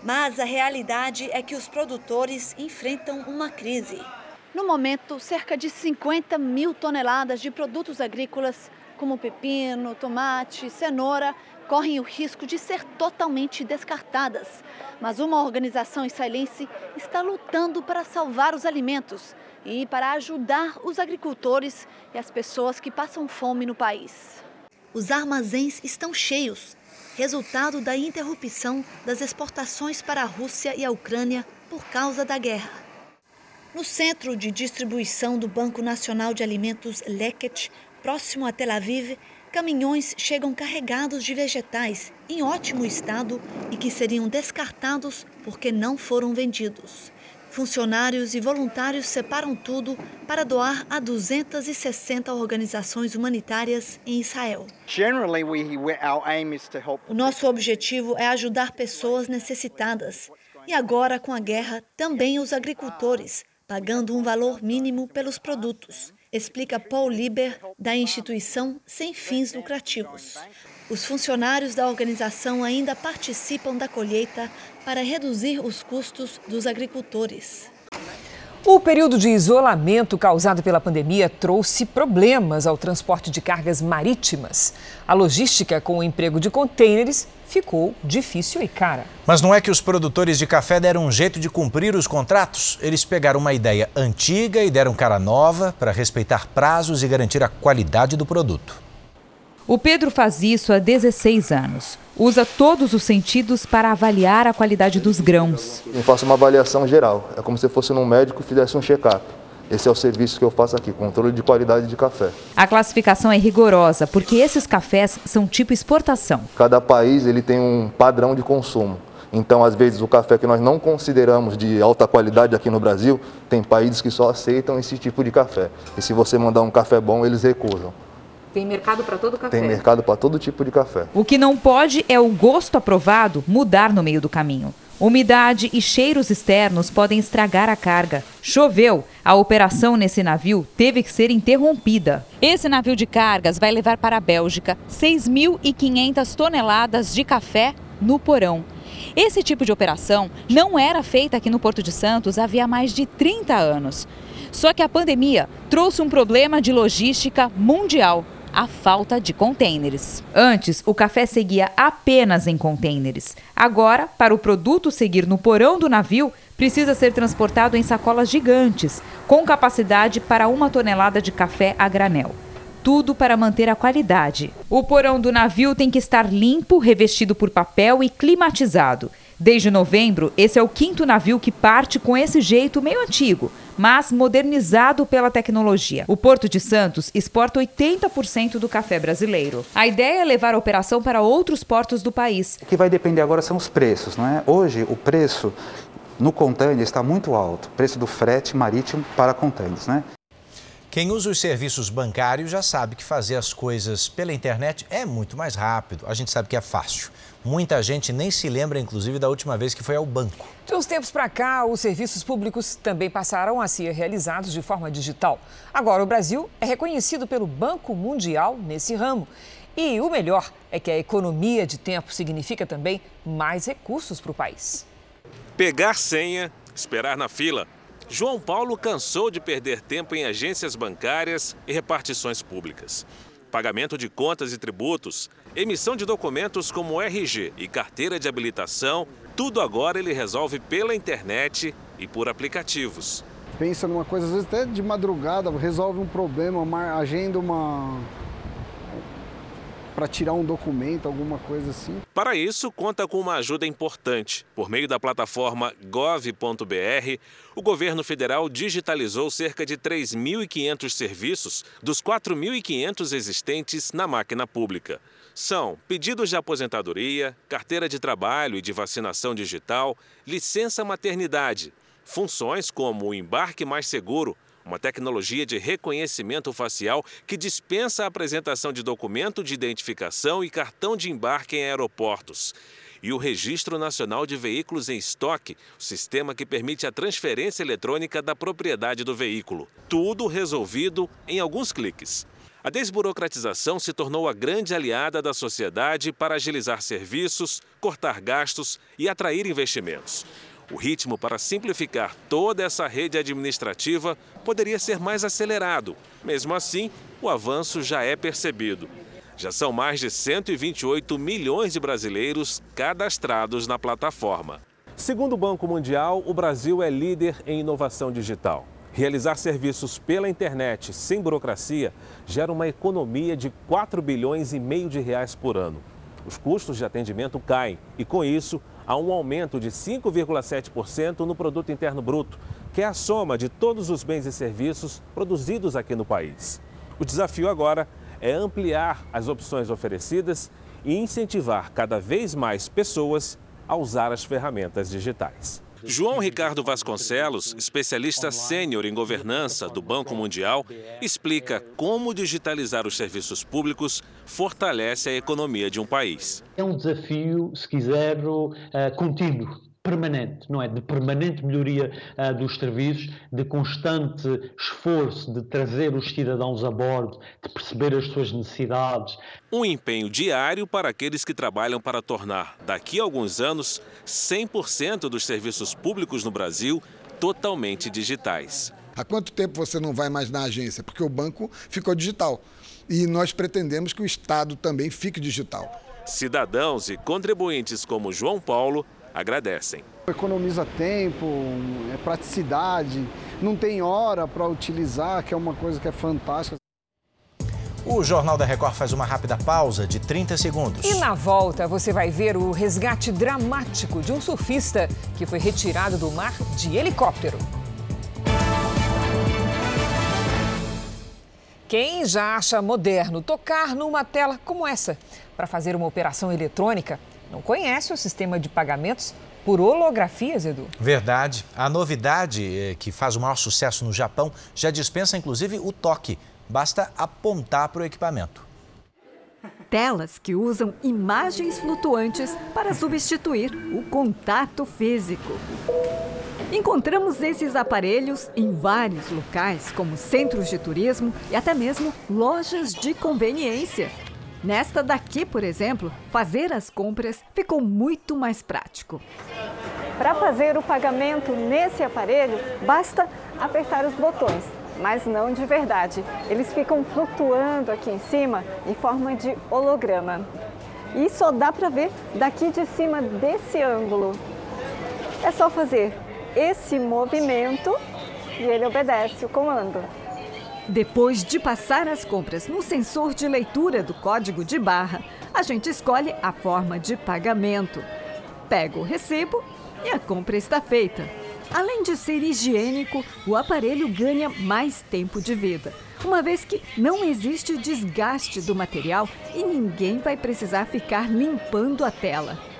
Mas a realidade é que os produtores enfrentam uma crise. No momento, cerca de 50 mil toneladas de produtos agrícolas, como pepino, tomate, cenoura, correm o risco de ser totalmente descartadas. Mas uma organização israelense está lutando para salvar os alimentos e para ajudar os agricultores e as pessoas que passam fome no país. Os armazéns estão cheios, resultado da interrupção das exportações para a Rússia e a Ucrânia por causa da guerra. No centro de distribuição do Banco Nacional de Alimentos Leket, próximo a Tel Aviv, caminhões chegam carregados de vegetais em ótimo estado e que seriam descartados porque não foram vendidos. Funcionários e voluntários separam tudo para doar a 260 organizações humanitárias em Israel. O nosso objetivo é ajudar pessoas necessitadas. E agora, com a guerra, também os agricultores, pagando um valor mínimo pelos produtos, explica Paul Lieber, da instituição sem fins lucrativos. Os funcionários da organização ainda participam da colheita para reduzir os custos dos agricultores. O período de isolamento causado pela pandemia trouxe problemas ao transporte de cargas marítimas. A logística com o emprego de contêineres ficou difícil e cara. Mas não é que os produtores de café deram um jeito de cumprir os contratos? Eles pegaram uma ideia antiga e deram cara nova para respeitar prazos e garantir a qualidade do produto. O Pedro faz isso há 16 anos. Usa todos os sentidos para avaliar a qualidade dos grãos. Eu faço uma avaliação geral. É como se fosse um médico e fizesse um check-up. Esse é o serviço que eu faço aqui, controle de qualidade de café. A classificação é rigorosa, porque esses cafés são tipo exportação. Cada país ele tem um padrão de consumo. Então, às vezes, o café que nós não consideramos de alta qualidade aqui no Brasil, tem países que só aceitam esse tipo de café. E se você mandar um café bom, eles recusam. Tem mercado para todo café? Tem mercado para todo tipo de café. O que não pode é o gosto aprovado mudar no meio do caminho. Umidade e cheiros externos podem estragar a carga. Choveu, a operação nesse navio teve que ser interrompida. Esse navio de cargas vai levar para a Bélgica 6.500 toneladas de café no porão. Esse tipo de operação não era feita aqui no Porto de Santos havia mais de 30 anos. Só que a pandemia trouxe um problema de logística mundial a falta de contêineres. Antes, o café seguia apenas em contêineres. Agora, para o produto seguir no porão do navio, precisa ser transportado em sacolas gigantes, com capacidade para uma tonelada de café a granel. Tudo para manter a qualidade. O porão do navio tem que estar limpo, revestido por papel e climatizado. Desde novembro, esse é o quinto navio que parte com esse jeito meio antigo, mas modernizado pela tecnologia. O Porto de Santos exporta 80% do café brasileiro. A ideia é levar a operação para outros portos do país. O que vai depender agora são os preços, não é? Hoje o preço no container está muito alto, o preço do frete marítimo para containers, né? Quem usa os serviços bancários já sabe que fazer as coisas pela internet é muito mais rápido. A gente sabe que é fácil. Muita gente nem se lembra, inclusive, da última vez que foi ao banco. De uns tempos para cá, os serviços públicos também passaram a ser realizados de forma digital. Agora, o Brasil é reconhecido pelo Banco Mundial nesse ramo. E o melhor é que a economia de tempo significa também mais recursos para o país. Pegar senha, esperar na fila. João Paulo cansou de perder tempo em agências bancárias e repartições públicas. Pagamento de contas e tributos, emissão de documentos como RG e carteira de habilitação, tudo agora ele resolve pela internet e por aplicativos. Pensa numa coisa, às vezes até de madrugada, resolve um problema, agenda uma, para tirar um documento, alguma coisa assim. Para isso, conta com uma ajuda importante. Por meio da plataforma gov.br, o governo federal digitalizou cerca de 3.500 serviços dos 4.500 existentes na máquina pública. São pedidos de aposentadoria, carteira de trabalho e de vacinação digital, licença maternidade, funções como o embarque mais seguro, uma tecnologia de reconhecimento facial que dispensa a apresentação de documento de identificação e cartão de embarque em aeroportos. E o Registro Nacional de Veículos em Estoque, o sistema que permite a transferência eletrônica da propriedade do veículo. Tudo resolvido em alguns cliques. A desburocratização se tornou a grande aliada da sociedade para agilizar serviços, cortar gastos e atrair investimentos. O ritmo para simplificar toda essa rede administrativa poderia ser mais acelerado. Mesmo assim, o avanço já é percebido. Já são mais de 128 milhões de brasileiros cadastrados na plataforma. Segundo o Banco Mundial, o Brasil é líder em inovação digital. Realizar serviços pela internet sem burocracia gera uma economia de 4 bilhões e meio de reais por ano. Os custos de atendimento caem e, com isso, há um aumento de 5,7% no produto interno bruto, que é a soma de todos os bens e serviços produzidos aqui no país. O desafio agora é ampliar as opções oferecidas e incentivar cada vez mais pessoas a usar as ferramentas digitais. João Ricardo Vasconcelos, especialista sênior em governança do Banco Mundial, explica como digitalizar os serviços públicos fortalece a economia de um país. É um desafio, se quiser, uh, contínuo permanente, não é? De permanente melhoria uh, dos serviços, de constante esforço de trazer os cidadãos a bordo, de perceber as suas necessidades. Um empenho diário para aqueles que trabalham para tornar, daqui a alguns anos, 100% dos serviços públicos no Brasil totalmente digitais. Há quanto tempo você não vai mais na agência? Porque o banco ficou digital. E nós pretendemos que o Estado também fique digital. Cidadãos e contribuintes como João Paulo agradecem. Economiza tempo, é praticidade, não tem hora para utilizar, que é uma coisa que é fantástica. O Jornal da Record faz uma rápida pausa de 30 segundos. E na volta você vai ver o resgate dramático de um surfista que foi retirado do mar de helicóptero. Quem já acha moderno tocar numa tela como essa para fazer uma operação eletrônica não conhece o sistema de pagamentos por holografias, Edu. Verdade. A novidade eh, que faz o maior sucesso no Japão já dispensa inclusive o toque. Basta apontar para o equipamento. Telas que usam imagens flutuantes para substituir o contato físico. Encontramos esses aparelhos em vários locais, como centros de turismo e até mesmo lojas de conveniência. Nesta daqui, por exemplo, fazer as compras ficou muito mais prático. Para fazer o pagamento nesse aparelho, basta apertar os botões, mas não de verdade. Eles ficam flutuando aqui em cima em forma de holograma. E só dá para ver daqui de cima desse ângulo. É só fazer esse movimento e ele obedece o comando. Depois de passar as compras no sensor de leitura do código de barra, a gente escolhe a forma de pagamento. Pega o recibo e a compra está feita. Além de ser higiênico, o aparelho ganha mais tempo de vida, uma vez que não existe desgaste do material e ninguém vai precisar ficar limpando a tela.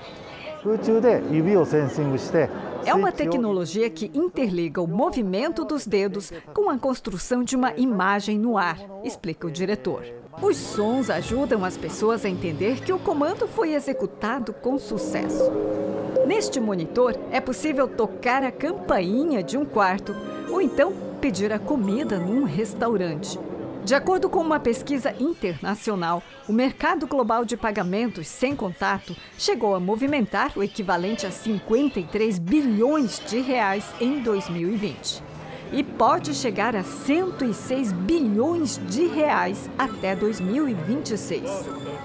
É uma tecnologia que interliga o movimento dos dedos com a construção de uma imagem no ar, explica o diretor. Os sons ajudam as pessoas a entender que o comando foi executado com sucesso. Neste monitor, é possível tocar a campainha de um quarto ou então pedir a comida num restaurante. De acordo com uma pesquisa internacional, o mercado global de pagamentos sem contato chegou a movimentar o equivalente a 53 bilhões de reais em 2020 e pode chegar a 106 bilhões de reais até 2026.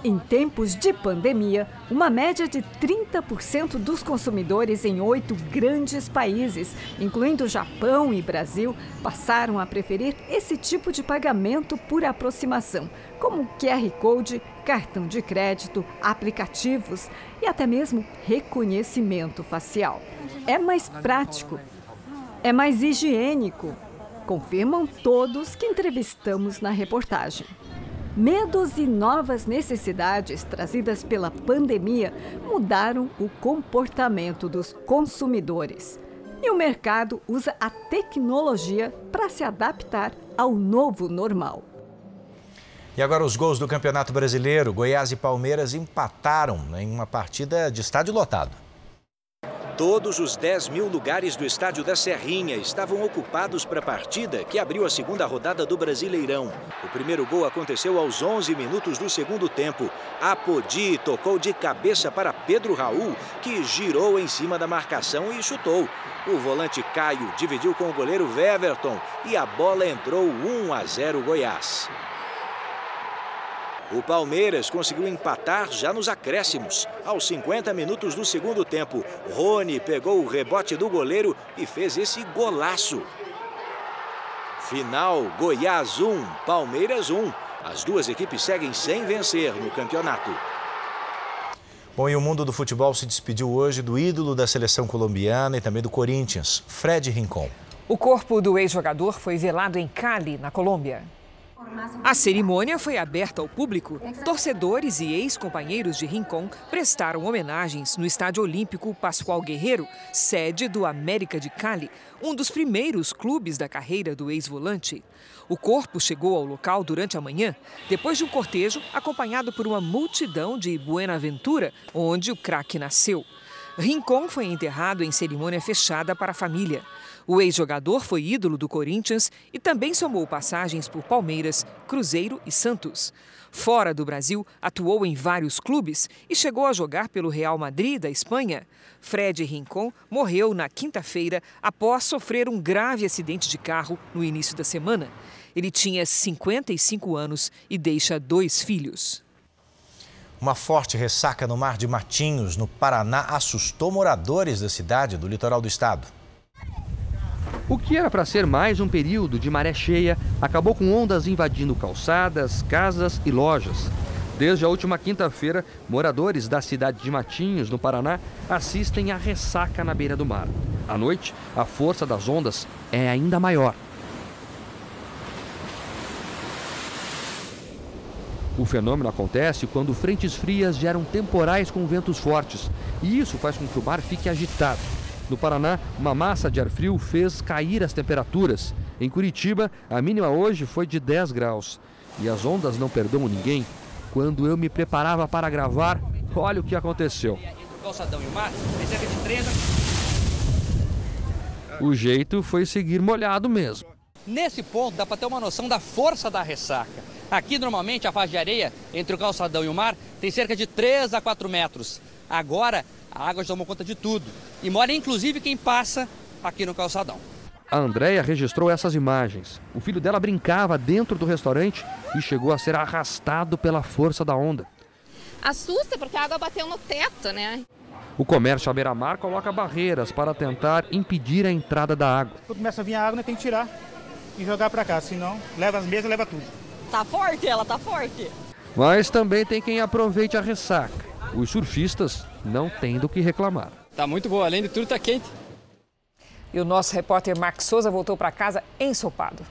Em tempos de pandemia, uma média de 30% dos consumidores em oito grandes países, incluindo Japão e Brasil, passaram a preferir esse tipo de pagamento por aproximação, como QR Code, cartão de crédito, aplicativos e até mesmo reconhecimento facial. É mais prático é mais higiênico, confirmam todos que entrevistamos na reportagem. Medos e novas necessidades trazidas pela pandemia mudaram o comportamento dos consumidores. E o mercado usa a tecnologia para se adaptar ao novo normal. E agora os gols do Campeonato Brasileiro. Goiás e Palmeiras empataram em uma partida de estádio lotado. Todos os 10 mil lugares do estádio da Serrinha estavam ocupados para a partida que abriu a segunda rodada do Brasileirão. O primeiro gol aconteceu aos 11 minutos do segundo tempo. Apodi tocou de cabeça para Pedro Raul, que girou em cima da marcação e chutou. O volante Caio dividiu com o goleiro Weverton e a bola entrou 1 a 0 Goiás. O Palmeiras conseguiu empatar já nos acréscimos. Aos 50 minutos do segundo tempo, Rony pegou o rebote do goleiro e fez esse golaço. Final: Goiás 1, Palmeiras 1. As duas equipes seguem sem vencer no campeonato. Bom, e o mundo do futebol se despediu hoje do ídolo da seleção colombiana e também do Corinthians, Fred Rincon. O corpo do ex-jogador foi velado em Cali, na Colômbia. A cerimônia foi aberta ao público. Torcedores e ex-companheiros de Rincon prestaram homenagens no Estádio Olímpico Pascoal Guerreiro, sede do América de Cali, um dos primeiros clubes da carreira do ex-volante. O corpo chegou ao local durante a manhã, depois de um cortejo acompanhado por uma multidão de Buenaventura, onde o craque nasceu. Rincon foi enterrado em cerimônia fechada para a família. O ex-jogador foi ídolo do Corinthians e também somou passagens por Palmeiras, Cruzeiro e Santos. Fora do Brasil, atuou em vários clubes e chegou a jogar pelo Real Madrid da Espanha. Fred Rincon morreu na quinta-feira após sofrer um grave acidente de carro no início da semana. Ele tinha 55 anos e deixa dois filhos. Uma forte ressaca no Mar de Matinhos, no Paraná, assustou moradores da cidade do litoral do estado. O que era para ser mais um período de maré cheia acabou com ondas invadindo calçadas, casas e lojas. Desde a última quinta-feira, moradores da cidade de Matinhos, no Paraná, assistem à ressaca na beira do mar. À noite, a força das ondas é ainda maior. O fenômeno acontece quando frentes frias geram temporais com ventos fortes, e isso faz com que o mar fique agitado. No Paraná, uma massa de ar frio fez cair as temperaturas. Em Curitiba, a mínima hoje foi de 10 graus. E as ondas não perdoam ninguém. Quando eu me preparava para gravar, olha o que aconteceu. O jeito foi seguir molhado mesmo. Nesse ponto dá para ter uma noção da força da ressaca. Aqui normalmente a faixa de areia entre o calçadão e o mar tem cerca de 3 a 4 metros. Agora a água já tomou conta de tudo e mora inclusive quem passa aqui no calçadão. A Andrea registrou essas imagens. O filho dela brincava dentro do restaurante e chegou a ser arrastado pela força da onda. Assusta porque a água bateu no teto, né? O comércio à beira-mar coloca barreiras para tentar impedir a entrada da água. Quando começa a vir a água, né, tem que tirar e jogar para cá, senão leva as mesas, leva tudo. Tá forte, ela tá forte. Mas também tem quem aproveite a ressaca. Os surfistas não têm do que reclamar. Tá muito boa, além de tudo tá quente. E o nosso repórter Max Souza voltou para casa ensopado.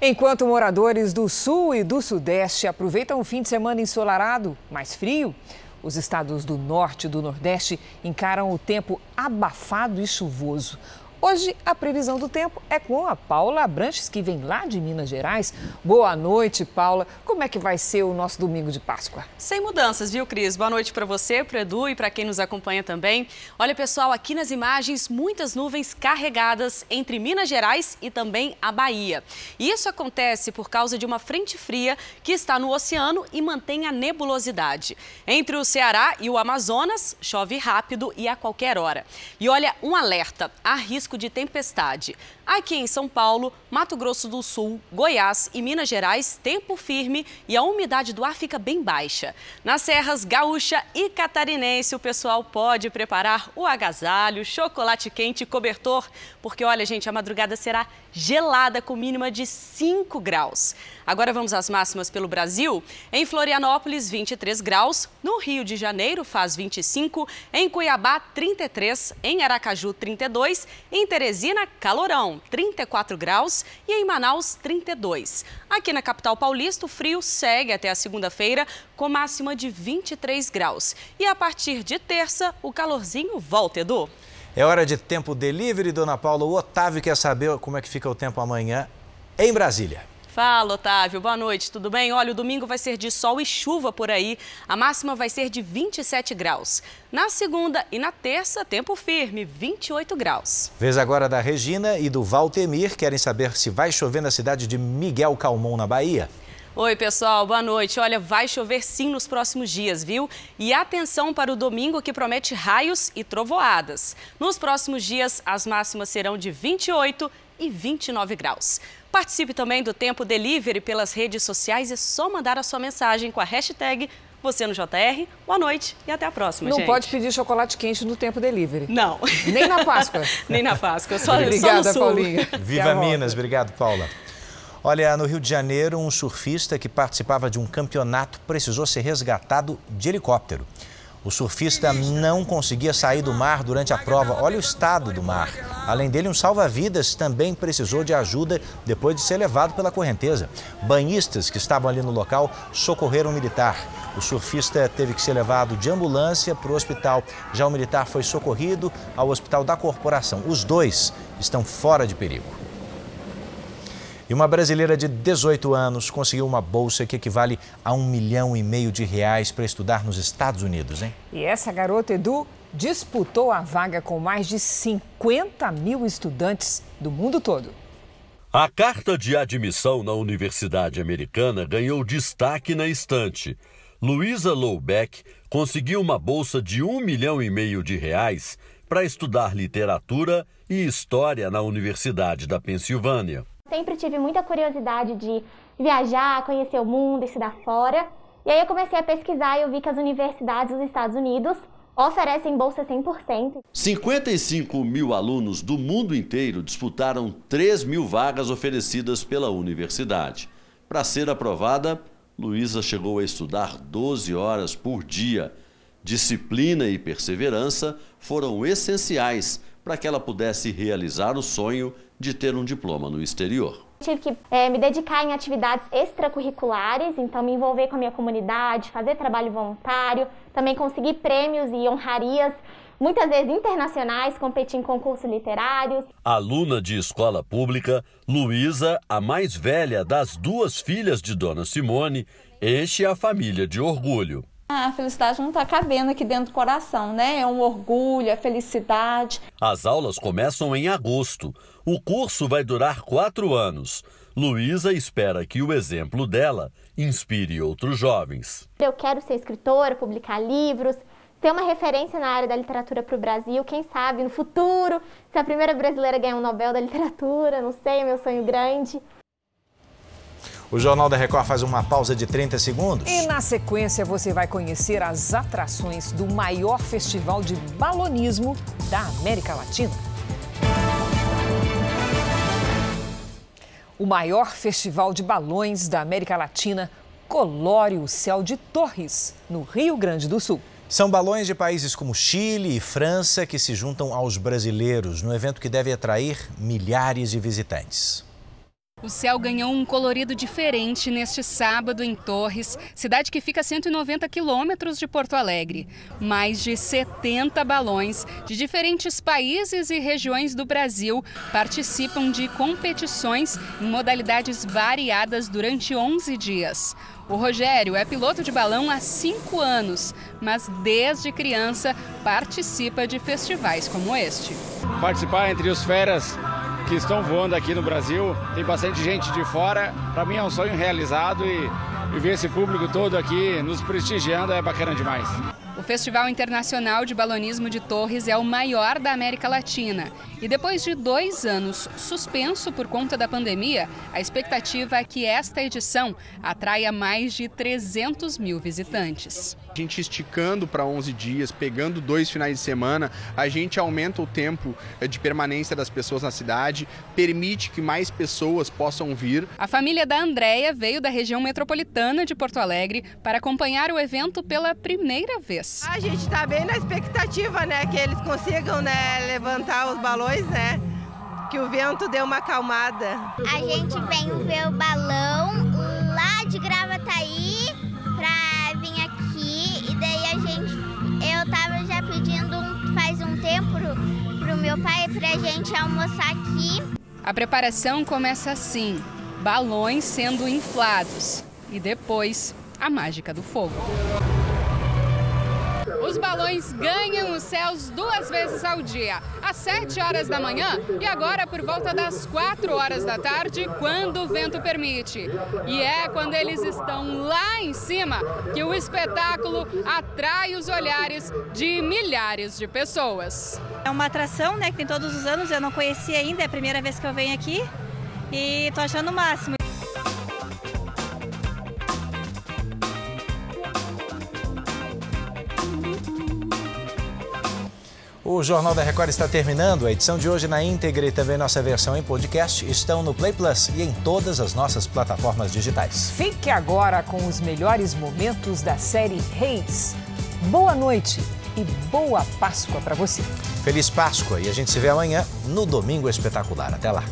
Enquanto moradores do sul e do sudeste aproveitam o fim de semana ensolarado, mais frio, Os estados do norte e do nordeste encaram o tempo abafado e chuvoso. Hoje, a previsão do tempo é com a Paula Abranches, que vem lá de Minas Gerais. Boa noite, Paula. Como é que vai ser o nosso domingo de Páscoa? Sem mudanças, viu, Cris? Boa noite para você, para Edu e para quem nos acompanha também. Olha, pessoal, aqui nas imagens, muitas nuvens carregadas entre Minas Gerais e também a Bahia. Isso acontece por causa de uma frente fria que está no oceano e mantém a nebulosidade. Entre o Ceará e o Amazonas, chove rápido e a qualquer hora. E olha, um alerta: há risco risco de tempestade. Aqui em São Paulo, Mato Grosso do Sul, Goiás e Minas Gerais, tempo firme e a umidade do ar fica bem baixa. Nas serras gaúcha e catarinense, o pessoal pode preparar o agasalho, chocolate quente e cobertor, porque olha, gente, a madrugada será gelada com mínima de 5 graus. Agora vamos às máximas pelo Brasil. Em Florianópolis, 23 graus. No Rio de Janeiro, faz 25. Em Cuiabá, 33. Em Aracaju, 32. Em Teresina, calorão, 34 graus. E em Manaus, 32. Aqui na capital paulista, o frio segue até a segunda-feira, com máxima de 23 graus. E a partir de terça, o calorzinho volta, Edu. É hora de tempo delivery, dona Paula. O Otávio quer saber como é que fica o tempo amanhã em Brasília. Fala, Otávio. Boa noite, tudo bem? Olha, o domingo vai ser de sol e chuva por aí. A máxima vai ser de 27 graus. Na segunda e na terça, tempo firme, 28 graus. Vez agora da Regina e do Valtemir. Querem saber se vai chover na cidade de Miguel Calmon, na Bahia. Oi, pessoal, boa noite. Olha, vai chover sim nos próximos dias, viu? E atenção para o domingo que promete raios e trovoadas. Nos próximos dias, as máximas serão de 28 e 29 graus. Participe também do Tempo Delivery pelas redes sociais. É só mandar a sua mensagem com a hashtag você no JR. Boa noite e até a próxima, Não gente. pode pedir chocolate quente no Tempo Delivery. Não. Nem na Páscoa. Nem na Páscoa. Só, Obrigada, só no sul. Paulinha. Viva Minas, obrigado, Paula. Olha, no Rio de Janeiro, um surfista que participava de um campeonato precisou ser resgatado de helicóptero. O surfista não conseguia sair do mar durante a prova. Olha o estado do mar. Além dele, um salva-vidas também precisou de ajuda depois de ser levado pela correnteza. Banhistas que estavam ali no local socorreram o militar. O surfista teve que ser levado de ambulância para o hospital. Já o militar foi socorrido ao hospital da corporação. Os dois estão fora de perigo. E uma brasileira de 18 anos conseguiu uma bolsa que equivale a um milhão e meio de reais para estudar nos Estados Unidos, hein? E essa garota, Edu, disputou a vaga com mais de 50 mil estudantes do mundo todo. A carta de admissão na Universidade Americana ganhou destaque na estante. Luísa Loubeck conseguiu uma bolsa de um milhão e meio de reais para estudar literatura e história na Universidade da Pensilvânia. Sempre tive muita curiosidade de viajar, conhecer o mundo, estudar fora. E aí eu comecei a pesquisar e eu vi que as universidades dos Estados Unidos oferecem bolsa 100%. 55 mil alunos do mundo inteiro disputaram 3 mil vagas oferecidas pela universidade. Para ser aprovada, Luísa chegou a estudar 12 horas por dia. Disciplina e perseverança foram essenciais para que ela pudesse realizar o sonho de ter um diploma no exterior. Tive que é, me dedicar em atividades extracurriculares, então me envolver com a minha comunidade, fazer trabalho voluntário, também conseguir prêmios e honrarias, muitas vezes internacionais, competir em concursos literários. Aluna de escola pública, Luísa, a mais velha das duas filhas de Dona Simone, enche a família de orgulho. A felicidade não está cabendo aqui dentro do coração, né? É um orgulho, é felicidade. As aulas começam em agosto. O curso vai durar quatro anos. Luísa espera que o exemplo dela inspire outros jovens. Eu quero ser escritora, publicar livros, ser uma referência na área da literatura para o Brasil. Quem sabe no futuro, se a primeira brasileira ganhar um Nobel da Literatura, não sei, é meu sonho grande. O Jornal da Record faz uma pausa de 30 segundos. E na sequência você vai conhecer as atrações do maior festival de balonismo da América Latina. O maior festival de balões da América Latina colore o céu de Torres, no Rio Grande do Sul. São balões de países como Chile e França que se juntam aos brasileiros no evento que deve atrair milhares de visitantes. O céu ganhou um colorido diferente neste sábado em Torres, cidade que fica a 190 quilômetros de Porto Alegre. Mais de 70 balões de diferentes países e regiões do Brasil participam de competições em modalidades variadas durante 11 dias. O Rogério é piloto de balão há cinco anos, mas desde criança participa de festivais como este. Participar entre os feras que estão voando aqui no Brasil. Tem bastante gente de fora. Para mim é um sonho realizado e, e ver esse público todo aqui nos prestigiando é bacana demais. O Festival Internacional de Balonismo de Torres é o maior da América Latina. E depois de dois anos suspenso por conta da pandemia, a expectativa é que esta edição atraia mais de 300 mil visitantes. A gente esticando para 11 dias, pegando dois finais de semana, a gente aumenta o tempo eh, de permanência das pessoas na cidade, permite que mais pessoas possam vir. A família da Andréia veio da região metropolitana de Porto Alegre para acompanhar o evento pela primeira vez. A gente está bem na expectativa, né, que eles consigam, né, levantar os balões, né? Que o vento deu uma acalmada. A gente vem ver o balão lá de Gravataí para vir aqui e daí a gente eu tava já pedindo faz um tempo pro, pro meu pai pra gente almoçar aqui. A preparação começa assim: balões sendo inflados e depois a mágica do fogo. Os balões ganham os céus duas vezes ao dia, às 7 horas da manhã e agora por volta das 4 horas da tarde, quando o vento permite. E é quando eles estão lá em cima que o espetáculo atrai os olhares de milhares de pessoas. É uma atração, né, que tem todos os anos, eu não conhecia ainda, é a primeira vez que eu venho aqui e tô achando o máximo. O Jornal da Record está terminando. A edição de hoje na íntegra e também nossa versão em podcast estão no Play Plus e em todas as nossas plataformas digitais. Fique agora com os melhores momentos da série Reis. Boa noite e boa Páscoa para você. Feliz Páscoa e a gente se vê amanhã no Domingo Espetacular. Até lá.